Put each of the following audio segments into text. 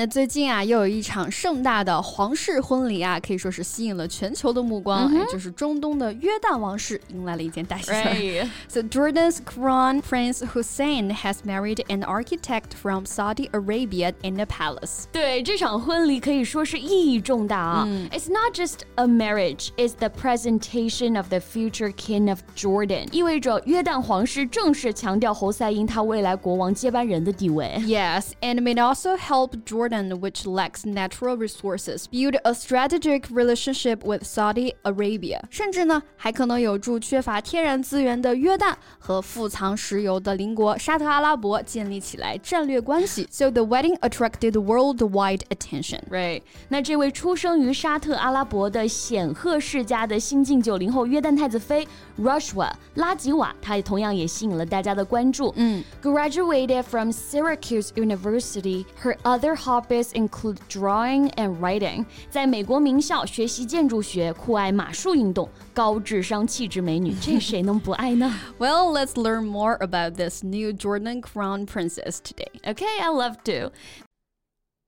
那最近啊，又有一场盛大的皇室婚礼啊，可以说是吸引了全球的目光。哎、mm hmm. 就是中东的约旦王室迎来了一件大喜事。Right. So Jordan's crown prince Hussein has married an architect from Saudi Arabia in a palace. 对，这场婚礼可以说是意义重大啊。Mm. It's not just a marriage; it's the presentation of the future king of Jordan. 意味着约旦皇室正式强调侯赛因他未来国王接班人的地位。Yes, and may also help Jordan Jordan, which lacks natural resources, build a strategic relationship with Saudi Arabia。甚至呢，还可能有助缺乏天然资源的约旦和富藏石油的邻国沙特阿拉伯建立起来战略关系。So the wedding attracted worldwide attention. Right？那这位出生于沙特阿拉伯的显赫世家的新晋九零后约旦太子妃 Rajwa 拉吉瓦，她同样也吸引了大家的关注。嗯，graduated from Syracuse University, her other hobbies include drawing and writing。在美国名校学习建筑学，酷爱马术运动，高智商气质美女，这谁能不爱呢？Well, let's learn more about this new Jordan Crown Princess today. Okay, I love to.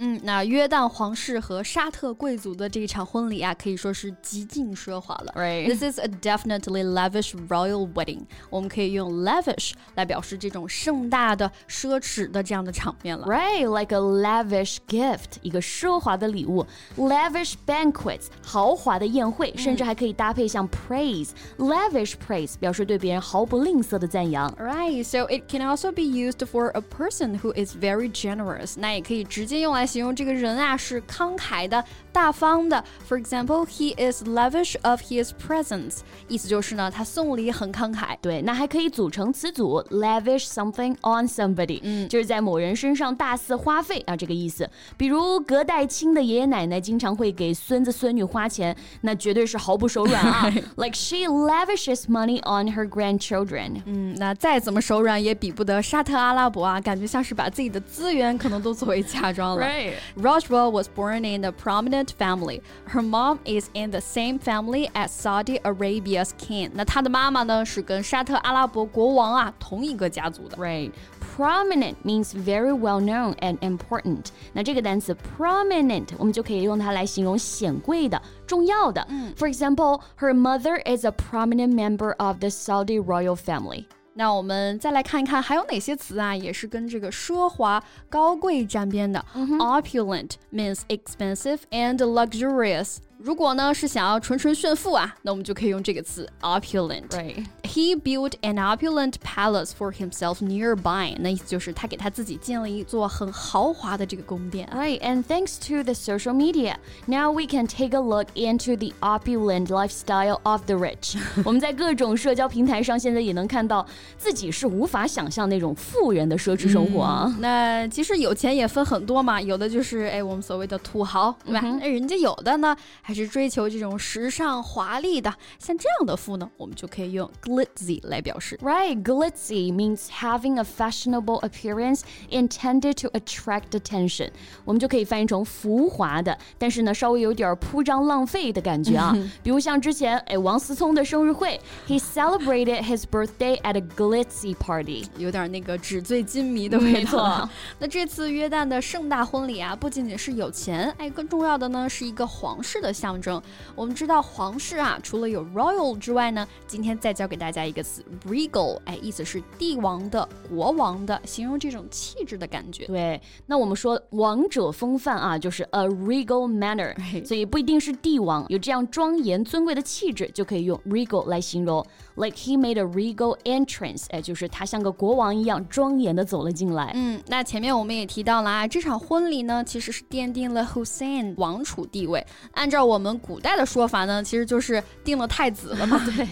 嗯，那约旦皇室和沙特贵族的这一场婚礼啊，可以说是极尽奢华了。Right. This is a definitely lavish royal wedding. 我们可以用 lavish 来表示这种盛大的、奢侈的这样的场面了。Right, like a lavish gift，一个奢华的礼物。Lavish banquets，豪华的宴会，甚至还可以搭配像 praise, lavish praise，表示对别人毫不吝啬的赞扬。Right, so it can also be used for a person who is very generous. 那也可以直接用来 形容这个人啊是慷慨的、大方的。For example, he is lavish of his presents，意思就是呢，他送礼很慷慨。对，那还可以组成词组 lavish something on somebody，嗯，就是在某人身上大肆花费啊，这个意思。比如隔代亲的爷爷奶奶经常会给孙子孙女花钱，那绝对是毫不手软啊。like she lavishes money on her grandchildren。嗯，那再怎么手软也比不得沙特阿拉伯啊，感觉像是把自己的资源可能都作为嫁妆了。Right. Rajwa was born in a prominent family. Her mom is in the same family as Saudi Arabia's king. 那她的妈妈呢是跟沙特阿拉伯国王啊同一个家族的。Right. Prominent means very well known and important. 那这个单词 prominent 我们就可以用它来形容显贵的、重要的。For example, her mother is a prominent member of the Saudi royal family. 那我们再来看一看，还有哪些词啊，也是跟这个奢华、高贵沾边的。Opulent means expensive and luxurious。如果呢是想要纯纯炫富啊，那我们就可以用这个词 opulent。Right. He built an opulent palace for himself nearby。那意思就是他给他自己建了一座很豪华的这个宫殿。Right, and thanks to the social media, now we can take a look into the opulent lifestyle of the rich。我们在各种社交平台上现在也能看到自己是无法想象那种富人的奢侈生活啊。嗯、那其实有钱也分很多嘛，有的就是哎我们所谓的土豪，对吧？那、嗯、人家有的呢。还是追求这种时尚华丽的，像这样的富呢，我们就可以用 glitzy 来表示。Right, glitzy means having a fashionable appearance intended to attract attention。我们就可以翻译成浮华的，但是呢，稍微有点铺张浪费的感觉啊。比如像之前，哎，王思聪的生日会，He celebrated his birthday at a glitzy party，有点那个纸醉金迷的味道。那这次约旦的盛大婚礼啊，不仅仅是有钱，哎，更重要的呢是一个皇室的象征。我们知道皇室啊，除了有 royal 之外呢，今天再教给大家一个词 regal，哎，意思是帝王的、国王的，形容这种气质的感觉。对，那我们说王者风范啊，就是 a regal manner，所以不一定是帝王，有这样庄严尊贵的气质，就可以用 regal 来形容。Like he made a regal entrance，哎，就是他像个国王一样庄严的走了进来。嗯，那前面我们也提到了啊，这场婚礼呢，其实是奠定了 Hussein 王储地位。按照我们古代的说法呢，其实就是定了太子了嘛。对。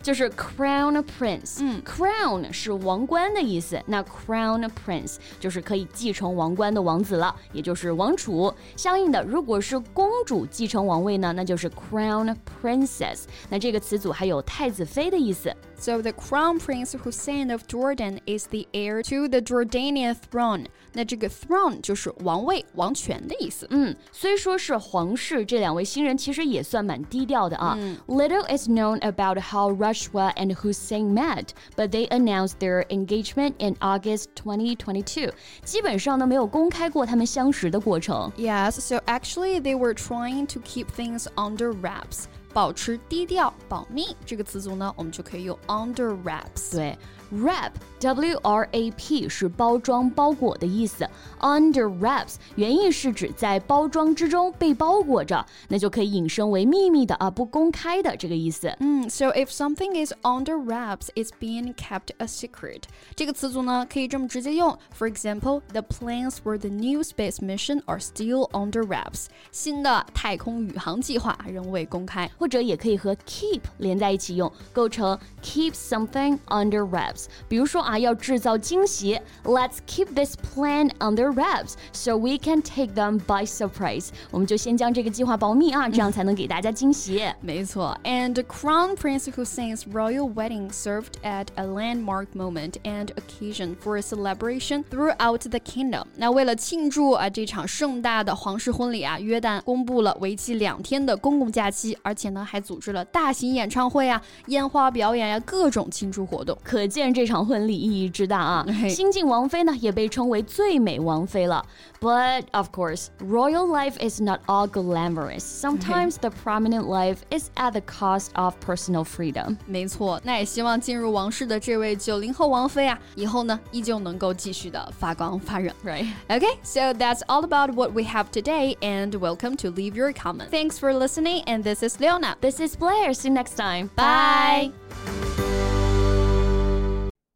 就是 crown prince。嗯，crown 是王冠的意思，那 crown prince 就是可以继承王冠的王子了，也就是王储。相应的，如果是公主继承王位呢，那就是 crown princess。那这个词组还有太子妃的意思。So the Crown Prince Hussein of Jordan is the heir to the Jordanian throne。那这个 throne 就是王位、王权的意思。嗯，虽说是皇室，这两位新人其实也算蛮低调的啊。Little is known about how Rajwa and Hussein met, but they announced their engagement in August 2022。基本上呢，没有公开过他们相识的过程。Yes, so actually they were trying to keep things under wraps. 保持低调、保密这个词组呢，我们就可以用 under wraps。对。Wrap, W-R-A-P 是包装、包裹的意思。Under wraps 原意是指在包装之中被包裹着，那就可以引申为秘密的啊，不公开的这个意思。嗯，So if something is under wraps, it's being kept a secret。这个词组呢，可以这么直接用。For example, the plans for the new space mission are still under wraps。新的太空宇航计划仍未公开。或者也可以和 keep 连在一起用，构成 keep something under wraps。 比如说啊，要制造惊喜，Let's keep this plan under wraps so we can take them by surprise。我们就先将这个计划保密啊，这样才能给大家惊喜。没错，And Crown Prince Hussein's royal wedding served at a landmark moment and occasion for a celebration throughout the kingdom。那为了庆祝啊这场盛大的皇室婚礼啊，约旦公布了为期两天的公共假期，而且呢还组织了大型演唱会啊、烟花表演呀、各种庆祝活动，可见。 这场婚礼意义之大啊！新晋王妃呢也被称为最美王妃了。But of course, royal life is not all glamorous. Sometimes the prominent life is at the cost of personal freedom. 没错，那也希望进入王室的这位九零后王妃啊，以后呢依旧能够继续的发光发热。Right? Okay, so that's all about what we have today, and welcome to leave your comment. Thanks for listening, and this is Leona. This is Blair. See you next time. Bye.